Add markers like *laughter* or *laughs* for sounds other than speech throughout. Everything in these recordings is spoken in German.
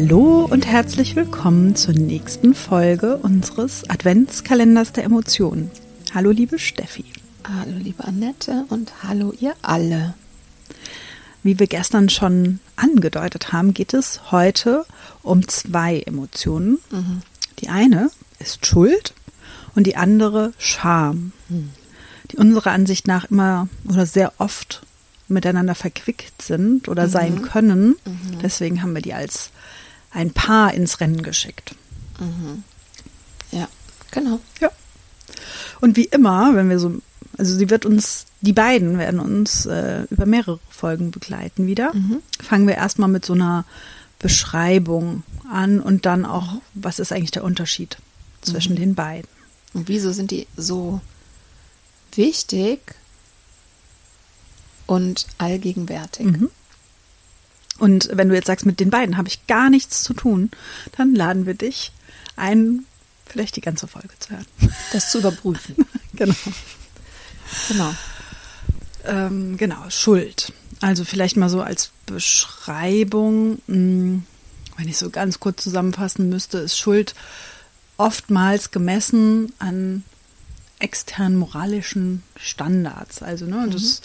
Hallo und herzlich willkommen zur nächsten Folge unseres Adventskalenders der Emotionen. Hallo liebe Steffi. Hallo liebe Annette und hallo ihr alle. Wie wir gestern schon angedeutet haben, geht es heute um zwei Emotionen. Mhm. Die eine ist Schuld und die andere Scham, mhm. die unserer Ansicht nach immer oder sehr oft miteinander verquickt sind oder mhm. sein können. Mhm. Deswegen haben wir die als ein Paar ins Rennen geschickt. Mhm. Ja, genau. Ja. Und wie immer, wenn wir so, also sie wird uns, die beiden werden uns äh, über mehrere Folgen begleiten wieder. Mhm. Fangen wir erstmal mit so einer Beschreibung an und dann auch, was ist eigentlich der Unterschied zwischen mhm. den beiden. Und wieso sind die so wichtig und allgegenwärtig? Mhm. Und wenn du jetzt sagst, mit den beiden habe ich gar nichts zu tun, dann laden wir dich ein, vielleicht die ganze Folge zu hören. Das zu überprüfen. *laughs* genau. Genau. Ähm, genau, Schuld. Also vielleicht mal so als Beschreibung, hm, wenn ich so ganz kurz zusammenfassen müsste, ist Schuld oftmals gemessen an externen moralischen Standards. Also, ne, mhm. dass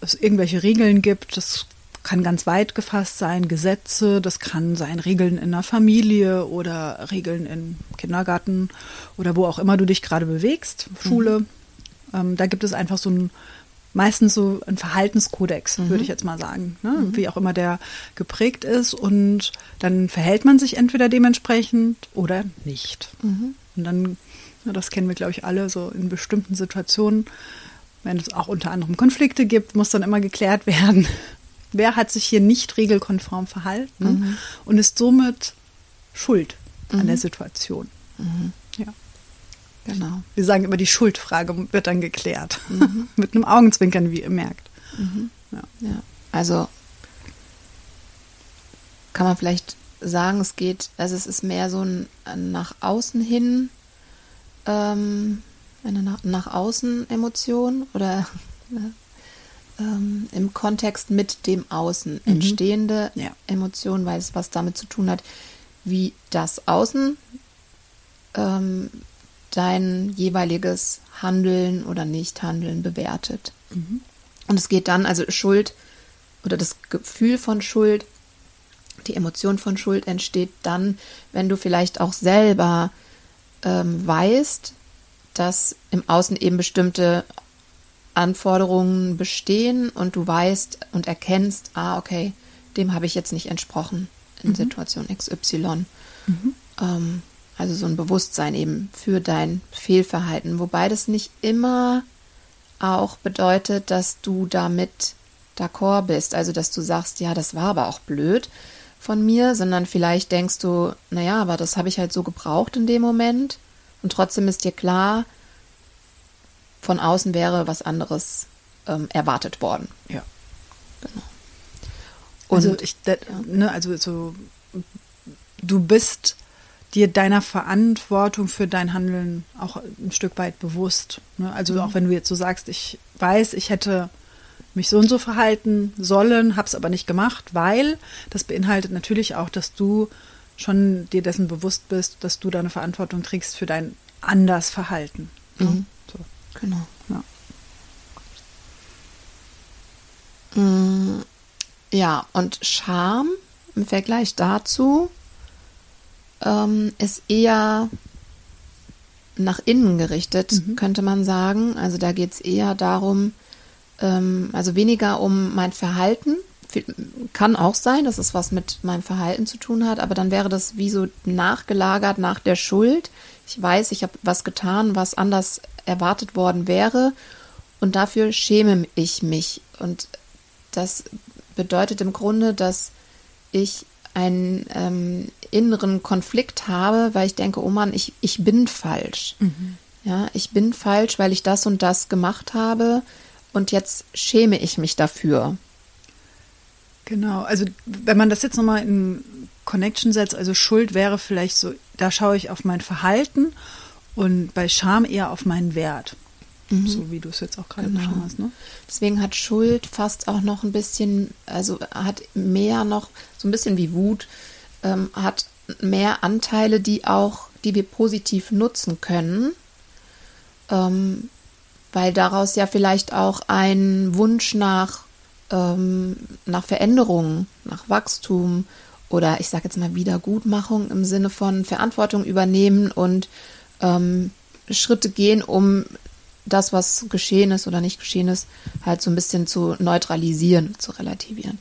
es irgendwelche Regeln gibt, das kann ganz weit gefasst sein, Gesetze, das kann sein Regeln in der Familie oder Regeln im Kindergarten oder wo auch immer du dich gerade bewegst, Schule. Mhm. Ähm, da gibt es einfach so ein meistens so ein Verhaltenskodex, mhm. würde ich jetzt mal sagen, ne? mhm. wie auch immer der geprägt ist. Und dann verhält man sich entweder dementsprechend oder nicht. Mhm. Und dann, ja, das kennen wir, glaube ich, alle, so in bestimmten Situationen, wenn es auch unter anderem Konflikte gibt, muss dann immer geklärt *laughs* werden, wer hat sich hier nicht regelkonform verhalten mhm. und ist somit schuld mhm. an der Situation. Mhm. Ja. Genau. Wir sagen immer, die Schuldfrage wird dann geklärt. Mhm. *laughs* Mit einem Augenzwinkern, wie ihr merkt. Mhm. Ja. ja. Also kann man vielleicht sagen, es geht, also es ist mehr so ein nach außen hin, ähm, eine nach, nach außen Emotion oder *laughs* ähm, im Kontext mit dem Außen mhm. entstehende ja. Emotion, weil es was damit zu tun hat, wie das Außen ähm, dein jeweiliges Handeln oder Nichthandeln bewertet. Mhm. Und es geht dann, also Schuld oder das Gefühl von Schuld, die Emotion von Schuld entsteht dann, wenn du vielleicht auch selber ähm, weißt, dass im Außen eben bestimmte Anforderungen bestehen und du weißt und erkennst, ah, okay, dem habe ich jetzt nicht entsprochen in mhm. Situation XY. Mhm. Ähm, also so ein Bewusstsein eben für dein Fehlverhalten, wobei das nicht immer auch bedeutet, dass du damit d'accord bist, also dass du sagst, ja, das war aber auch blöd von mir, sondern vielleicht denkst du, naja, aber das habe ich halt so gebraucht in dem Moment und trotzdem ist dir klar, von außen wäre was anderes ähm, erwartet worden. Ja. Genau. Und also, ich, ja. ne, also so, du bist dir deiner Verantwortung für dein Handeln auch ein Stück weit bewusst. Ne? Also mhm. auch wenn du jetzt so sagst, ich weiß, ich hätte mich so und so verhalten sollen, habe es aber nicht gemacht, weil das beinhaltet natürlich auch, dass du schon dir dessen bewusst bist, dass du deine Verantwortung trägst für dein anders Verhalten. Ne? Mhm. Genau. Ja. Mm, ja, und Scham im Vergleich dazu ähm, ist eher nach innen gerichtet, mhm. könnte man sagen. Also da geht es eher darum, ähm, also weniger um mein Verhalten. Kann auch sein, dass es was mit meinem Verhalten zu tun hat, aber dann wäre das wie so nachgelagert nach der Schuld. Ich weiß, ich habe was getan, was anders erwartet worden wäre und dafür schäme ich mich. Und das bedeutet im Grunde, dass ich einen ähm, inneren Konflikt habe, weil ich denke, oh Mann, ich, ich bin falsch. Mhm. Ja, ich bin falsch, weil ich das und das gemacht habe und jetzt schäme ich mich dafür. Genau, also wenn man das jetzt nochmal in Connection setzt, also Schuld wäre vielleicht so, da schaue ich auf mein Verhalten und bei Scham eher auf meinen Wert. Mhm. So wie du es jetzt auch gerade genau. beschrieben hast. Ne? Deswegen hat Schuld fast auch noch ein bisschen, also hat mehr noch, so ein bisschen wie Wut, ähm, hat mehr Anteile, die auch, die wir positiv nutzen können. Ähm, weil daraus ja vielleicht auch ein Wunsch nach, ähm, nach Veränderung, nach Wachstum oder ich sage jetzt mal Wiedergutmachung im Sinne von Verantwortung übernehmen und ähm, Schritte gehen, um das, was geschehen ist oder nicht geschehen ist, halt so ein bisschen zu neutralisieren, zu relativieren.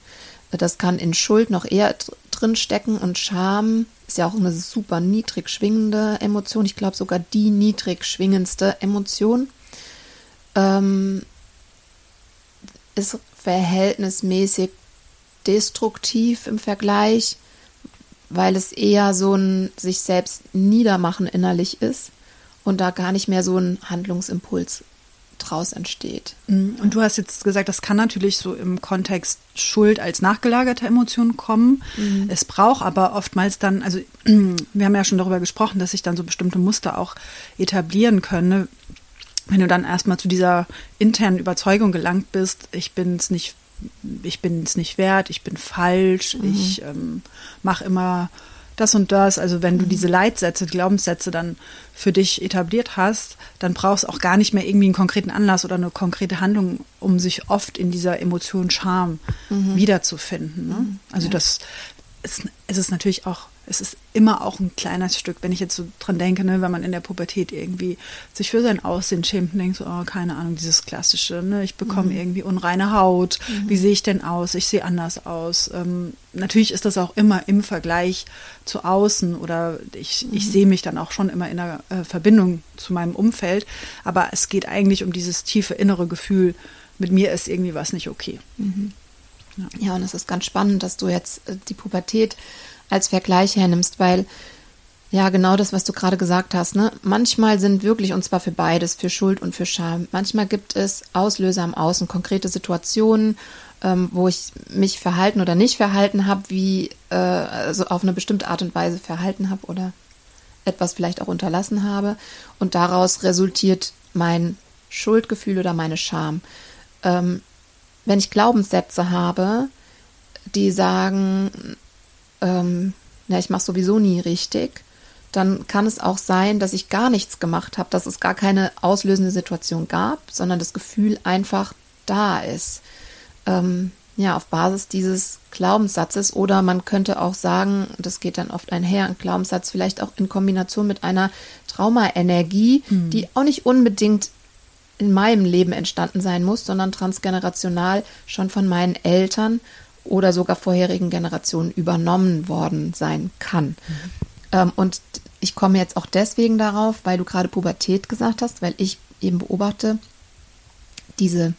Das kann in Schuld noch eher drin stecken und Scham ist ja auch eine super niedrig schwingende Emotion. Ich glaube sogar die niedrig schwingendste Emotion. Ähm, ist verhältnismäßig destruktiv im Vergleich, weil es eher so ein sich selbst niedermachen innerlich ist und da gar nicht mehr so ein Handlungsimpuls draus entsteht. Mhm. Und du hast jetzt gesagt, das kann natürlich so im Kontext Schuld als nachgelagerte Emotion kommen. Mhm. Es braucht aber oftmals dann, also *clears throat* wir haben ja schon darüber gesprochen, dass sich dann so bestimmte Muster auch etablieren können. Ne? Wenn du dann erstmal zu dieser internen Überzeugung gelangt bist, ich bin es nicht, ich bin es nicht wert, ich bin falsch, mhm. ich ähm, mache immer das und das. Also wenn du mhm. diese Leitsätze, Glaubenssätze dann für dich etabliert hast, dann brauchst du auch gar nicht mehr irgendwie einen konkreten Anlass oder eine konkrete Handlung, um sich oft in dieser Emotion Scham mhm. wiederzufinden. Ne? Mhm. Also ja. das ist, es ist natürlich auch es ist immer auch ein kleines Stück, wenn ich jetzt so dran denke, ne, wenn man in der Pubertät irgendwie sich für sein Aussehen schämt und denkt so, oh, keine Ahnung, dieses klassische, ne, ich bekomme mhm. irgendwie unreine Haut, mhm. wie sehe ich denn aus? Ich sehe anders aus. Ähm, natürlich ist das auch immer im Vergleich zu außen oder ich, mhm. ich sehe mich dann auch schon immer in einer äh, Verbindung zu meinem Umfeld, aber es geht eigentlich um dieses tiefe innere Gefühl, mit mir ist irgendwie was nicht okay. Mhm. Ja. ja, und es ist ganz spannend, dass du jetzt äh, die Pubertät als Vergleich hernimmst, weil ja, genau das, was du gerade gesagt hast. Ne? Manchmal sind wirklich, und zwar für beides, für Schuld und für Scham, manchmal gibt es Auslöser am Außen, konkrete Situationen, ähm, wo ich mich verhalten oder nicht verhalten habe, wie äh, also auf eine bestimmte Art und Weise verhalten habe oder etwas vielleicht auch unterlassen habe. Und daraus resultiert mein Schuldgefühl oder meine Scham. Ähm, wenn ich Glaubenssätze habe, die sagen, ähm, ja, ich mache sowieso nie richtig, dann kann es auch sein, dass ich gar nichts gemacht habe, dass es gar keine auslösende Situation gab, sondern das Gefühl einfach da ist. Ähm, ja, auf Basis dieses Glaubenssatzes oder man könnte auch sagen, das geht dann oft einher, ein Glaubenssatz vielleicht auch in Kombination mit einer Traumaenergie, mhm. die auch nicht unbedingt in meinem Leben entstanden sein muss, sondern transgenerational schon von meinen Eltern oder sogar vorherigen Generationen übernommen worden sein kann. Mhm. Und ich komme jetzt auch deswegen darauf, weil du gerade Pubertät gesagt hast, weil ich eben beobachte, diese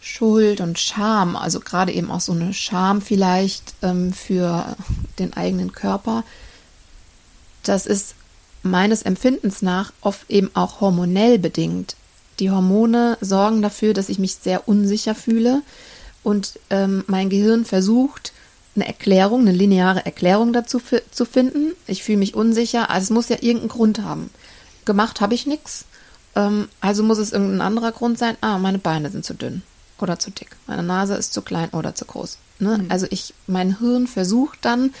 Schuld und Scham, also gerade eben auch so eine Scham vielleicht ähm, für den eigenen Körper, das ist meines Empfindens nach oft eben auch hormonell bedingt. Die Hormone sorgen dafür, dass ich mich sehr unsicher fühle, und ähm, mein Gehirn versucht, eine Erklärung, eine lineare Erklärung dazu zu finden. Ich fühle mich unsicher, also es muss ja irgendeinen Grund haben. Gemacht habe ich nichts, ähm, also muss es irgendein anderer Grund sein. Ah, meine Beine sind zu dünn oder zu dick, meine Nase ist zu klein oder zu groß. Ne? Mhm. Also ich, mein Hirn versucht dann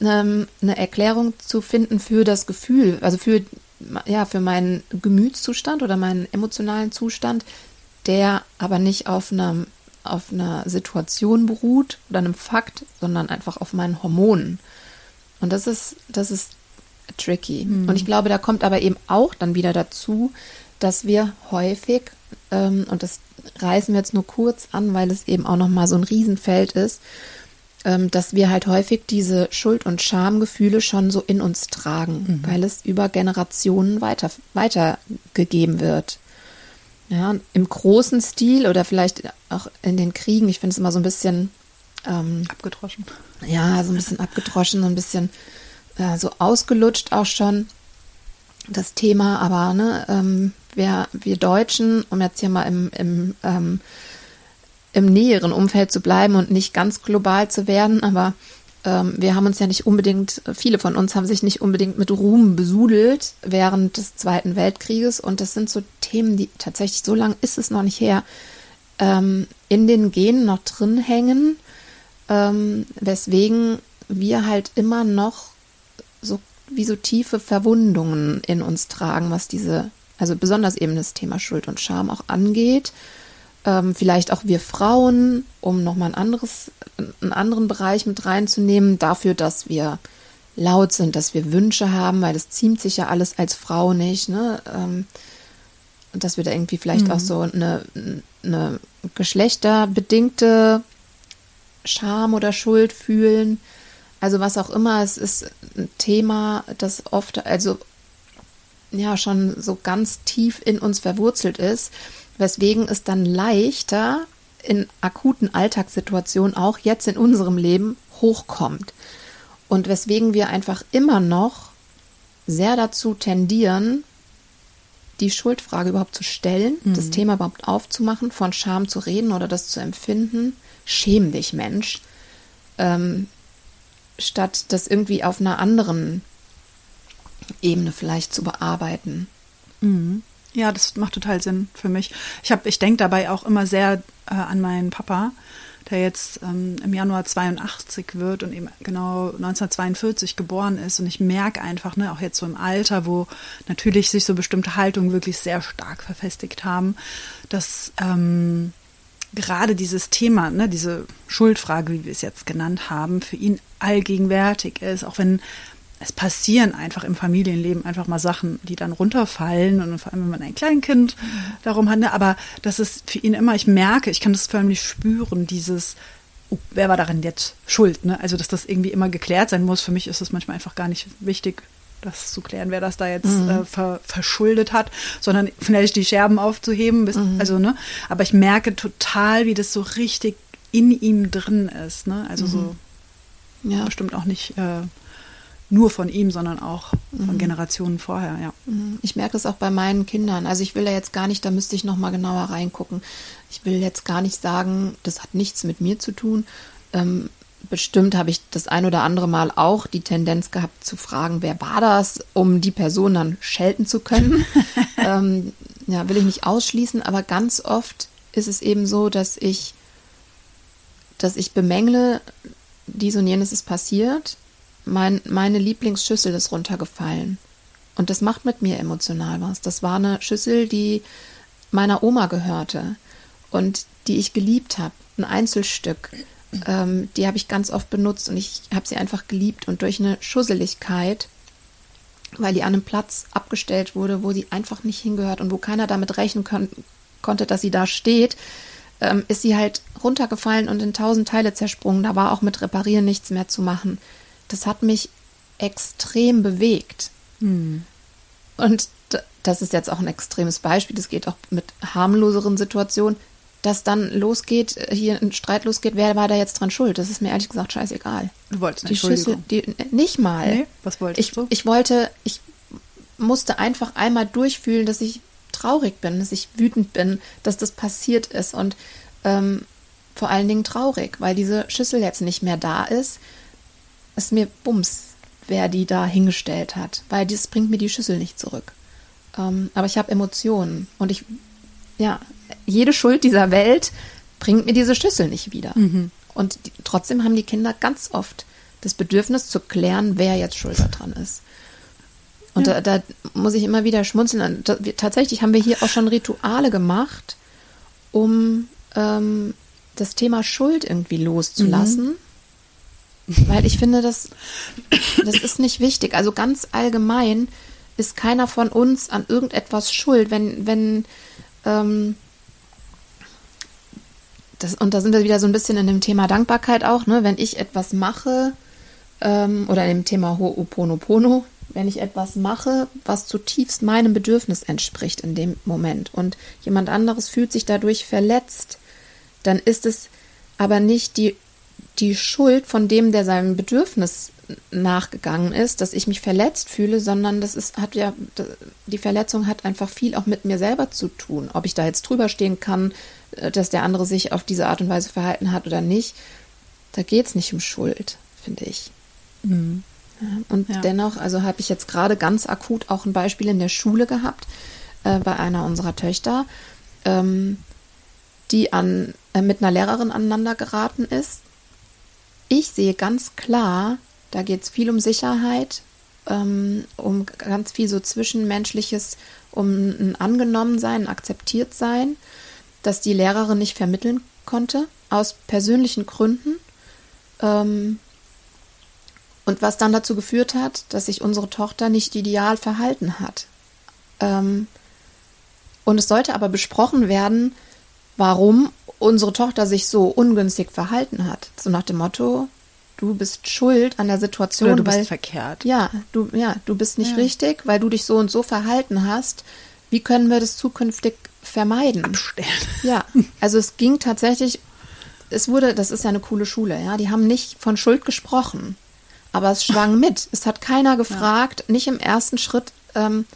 ähm, eine Erklärung zu finden für das Gefühl, also für ja für meinen Gemütszustand oder meinen emotionalen Zustand, der aber nicht auf einem auf einer Situation beruht oder einem Fakt, sondern einfach auf meinen Hormonen. Und das ist, das ist tricky. Mhm. Und ich glaube, da kommt aber eben auch dann wieder dazu, dass wir häufig, ähm, und das reißen wir jetzt nur kurz an, weil es eben auch nochmal so ein Riesenfeld ist, ähm, dass wir halt häufig diese Schuld- und Schamgefühle schon so in uns tragen, mhm. weil es über Generationen weiter, weitergegeben wird. Ja, im großen Stil oder vielleicht auch in den Kriegen, ich finde es immer so ein bisschen ähm, abgedroschen. Ja, so ein bisschen abgedroschen, so ein bisschen äh, so ausgelutscht auch schon das Thema, aber ne, ähm, wir, wir Deutschen, um jetzt hier mal im, im, ähm, im näheren Umfeld zu bleiben und nicht ganz global zu werden, aber ähm, wir haben uns ja nicht unbedingt, viele von uns haben sich nicht unbedingt mit Ruhm besudelt während des Zweiten Weltkrieges und das sind so Themen, die tatsächlich, so lange ist es noch nicht her, ähm, in den Genen noch drin hängen, ähm, weswegen wir halt immer noch so wie so tiefe Verwundungen in uns tragen, was diese, also besonders eben das Thema Schuld und Scham auch angeht. Ähm, vielleicht auch wir Frauen, um nochmal ein anderes, einen anderen Bereich mit reinzunehmen, dafür, dass wir laut sind, dass wir Wünsche haben, weil das ziemt sich ja alles als Frau nicht, ne? Ähm, dass wir da irgendwie vielleicht mhm. auch so eine, eine geschlechterbedingte Scham oder Schuld fühlen. Also was auch immer, es ist ein Thema, das oft, also ja, schon so ganz tief in uns verwurzelt ist, weswegen es dann leichter in akuten Alltagssituationen auch jetzt in unserem Leben hochkommt. Und weswegen wir einfach immer noch sehr dazu tendieren, die Schuldfrage überhaupt zu stellen, mhm. das Thema überhaupt aufzumachen, von Scham zu reden oder das zu empfinden. Schäm dich, Mensch. Ähm, statt das irgendwie auf einer anderen Ebene vielleicht zu bearbeiten. Mhm. Ja, das macht total Sinn für mich. Ich habe, ich denke dabei auch immer sehr äh, an meinen Papa, der jetzt ähm, im Januar 82 wird und eben genau 1942 geboren ist. Und ich merke einfach, ne, auch jetzt so im Alter, wo natürlich sich so bestimmte Haltungen wirklich sehr stark verfestigt haben, dass ähm, gerade dieses Thema, ne, diese Schuldfrage, wie wir es jetzt genannt haben, für ihn allgegenwärtig ist, auch wenn es passieren einfach im Familienleben einfach mal Sachen, die dann runterfallen und vor allem, wenn man ein Kleinkind darum hat, ne, aber das ist für ihn immer, ich merke, ich kann das förmlich spüren, dieses, oh, wer war darin jetzt schuld, ne? Also, dass das irgendwie immer geklärt sein muss. Für mich ist es manchmal einfach gar nicht wichtig, das zu klären, wer das da jetzt mhm. äh, ver, verschuldet hat, sondern vielleicht die Scherben aufzuheben. Bis, mhm. Also, ne? Aber ich merke total, wie das so richtig in ihm drin ist. Ne? Also mhm. so ja. bestimmt auch nicht äh, nur von ihm, sondern auch von mhm. Generationen vorher, ja. Mhm. Ich merke es auch bei meinen Kindern. Also ich will da jetzt gar nicht, da müsste ich noch mal genauer reingucken. Ich will jetzt gar nicht sagen, das hat nichts mit mir zu tun. Ähm, bestimmt habe ich das ein oder andere Mal auch die Tendenz gehabt zu fragen, wer war das, um die Person dann schelten zu können. *laughs* ähm, ja, will ich nicht ausschließen, aber ganz oft ist es eben so, dass ich, dass ich bemängle, dies und jenes ist passiert, mein, meine Lieblingsschüssel ist runtergefallen. Und das macht mit mir emotional was. Das war eine Schüssel, die meiner Oma gehörte und die ich geliebt habe. Ein Einzelstück. Ähm, die habe ich ganz oft benutzt und ich habe sie einfach geliebt. Und durch eine Schusseligkeit, weil die an einem Platz abgestellt wurde, wo sie einfach nicht hingehört und wo keiner damit rechnen kon konnte, dass sie da steht, ähm, ist sie halt runtergefallen und in tausend Teile zersprungen. Da war auch mit Reparieren nichts mehr zu machen. Das hat mich extrem bewegt. Hm. Und das ist jetzt auch ein extremes Beispiel. Das geht auch mit harmloseren Situationen dass dann losgeht, äh, hier ein Streit losgeht, wer war da jetzt dran schuld? Das ist mir ehrlich gesagt scheißegal. Du wolltest die Schüssel, die, nicht mal. Nee, was wolltest ich, du? Ich wollte, ich musste einfach einmal durchfühlen, dass ich traurig bin, dass ich wütend bin, dass das passiert ist und ähm, vor allen Dingen traurig, weil diese Schüssel jetzt nicht mehr da ist. Es mir bums, wer die da hingestellt hat, weil das bringt mir die Schüssel nicht zurück. Ähm, aber ich habe Emotionen und ich, ja, jede Schuld dieser Welt bringt mir diese Schüssel nicht wieder. Mhm. Und die, trotzdem haben die Kinder ganz oft das Bedürfnis zu klären, wer jetzt schuld daran ist. Und ja. da, da, muss ich immer wieder schmunzeln. Da, wir, tatsächlich haben wir hier auch schon Rituale gemacht, um ähm, das Thema Schuld irgendwie loszulassen. Mhm. Weil ich finde, das, das ist nicht wichtig. Also ganz allgemein ist keiner von uns an irgendetwas schuld. Wenn, wenn ähm, das, und da sind wir wieder so ein bisschen in dem Thema Dankbarkeit auch, ne? Wenn ich etwas mache, ähm, oder in dem Thema Ho'oponopono, wenn ich etwas mache, was zutiefst meinem Bedürfnis entspricht in dem Moment und jemand anderes fühlt sich dadurch verletzt, dann ist es aber nicht die die Schuld von dem, der seinem Bedürfnis nachgegangen ist, dass ich mich verletzt fühle, sondern das ist, hat ja, die Verletzung hat einfach viel auch mit mir selber zu tun. Ob ich da jetzt drüber stehen kann, äh, dass der andere sich auf diese Art und Weise verhalten hat oder nicht, da geht es nicht um Schuld, finde ich. Mhm. Ja, und ja. dennoch, also habe ich jetzt gerade ganz akut auch ein Beispiel in der Schule gehabt, äh, bei einer unserer Töchter, ähm, die an, äh, mit einer Lehrerin aneinander geraten ist. Ich sehe ganz klar, da geht es viel um Sicherheit, ähm, um ganz viel so Zwischenmenschliches, um ein Angenommensein, ein Akzeptiertsein, dass die Lehrerin nicht vermitteln konnte, aus persönlichen Gründen. Ähm, und was dann dazu geführt hat, dass sich unsere Tochter nicht ideal verhalten hat. Ähm, und es sollte aber besprochen werden, warum unsere Tochter sich so ungünstig verhalten hat. So nach dem Motto, du bist schuld an der Situation, Oder du weil bist verkehrt. Ja, du ja, du bist nicht ja. richtig, weil du dich so und so verhalten hast. Wie können wir das zukünftig vermeiden? Abstellen. *laughs* Ja, also es ging tatsächlich es wurde, das ist ja eine coole Schule, ja, die haben nicht von Schuld gesprochen, aber es schwang *laughs* mit. Es hat keiner gefragt, ja. nicht im ersten Schritt, ähm,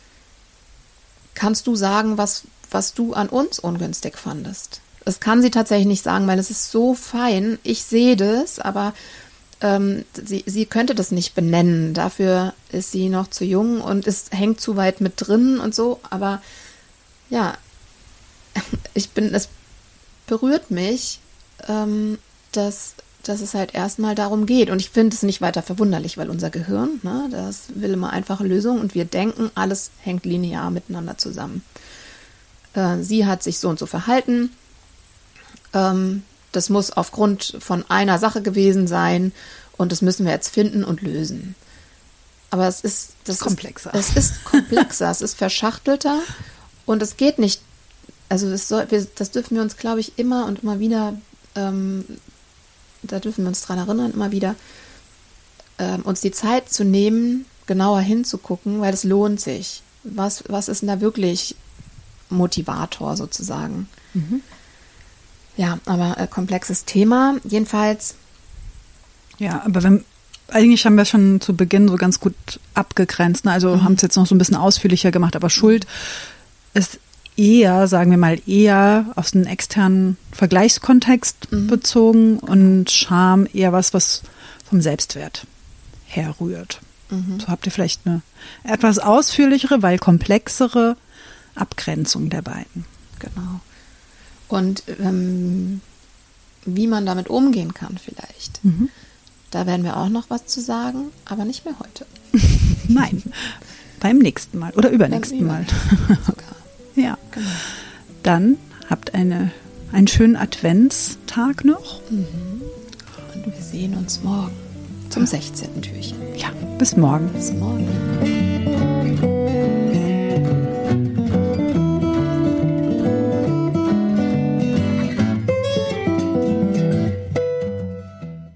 kannst du sagen, was, was du an uns ungünstig fandest? Das kann sie tatsächlich nicht sagen, weil es ist so fein. Ich sehe das, aber ähm, sie, sie könnte das nicht benennen. Dafür ist sie noch zu jung und es hängt zu weit mit drin und so. Aber ja, *laughs* ich bin, es berührt mich, ähm, dass, dass es halt erstmal darum geht. Und ich finde es nicht weiter verwunderlich, weil unser Gehirn, ne, das will immer einfache Lösungen und wir denken, alles hängt linear miteinander zusammen. Äh, sie hat sich so und so verhalten. Ähm, das muss aufgrund von einer Sache gewesen sein und das müssen wir jetzt finden und lösen. Aber es ist das komplexer. Ist, es ist komplexer, es ist verschachtelter und es geht nicht. Also das, soll, wir, das dürfen wir uns, glaube ich, immer und immer wieder, ähm, da dürfen wir uns dran erinnern, immer wieder, ähm, uns die Zeit zu nehmen, genauer hinzugucken, weil es lohnt sich. Was, was ist denn da wirklich Motivator sozusagen? Mhm. Ja, aber äh, komplexes Thema. Jedenfalls. Ja, aber wenn, eigentlich haben wir schon zu Beginn so ganz gut abgegrenzt. Ne? Also mhm. haben es jetzt noch so ein bisschen ausführlicher gemacht, aber Schuld ist eher, sagen wir mal, eher aus einem externen Vergleichskontext mhm. bezogen und Scham eher was, was vom Selbstwert herrührt. Mhm. So habt ihr vielleicht eine etwas ausführlichere, weil komplexere Abgrenzung der beiden. Genau. Und ähm, wie man damit umgehen kann vielleicht. Mhm. Da werden wir auch noch was zu sagen, aber nicht mehr heute. *laughs* Nein, beim nächsten Mal oder übernächsten Mal. *laughs* Ja. Genau. Dann habt eine, einen schönen Adventstag noch. Mhm. Und wir sehen uns morgen zum 16. Türchen. Ja, bis morgen. Bis morgen.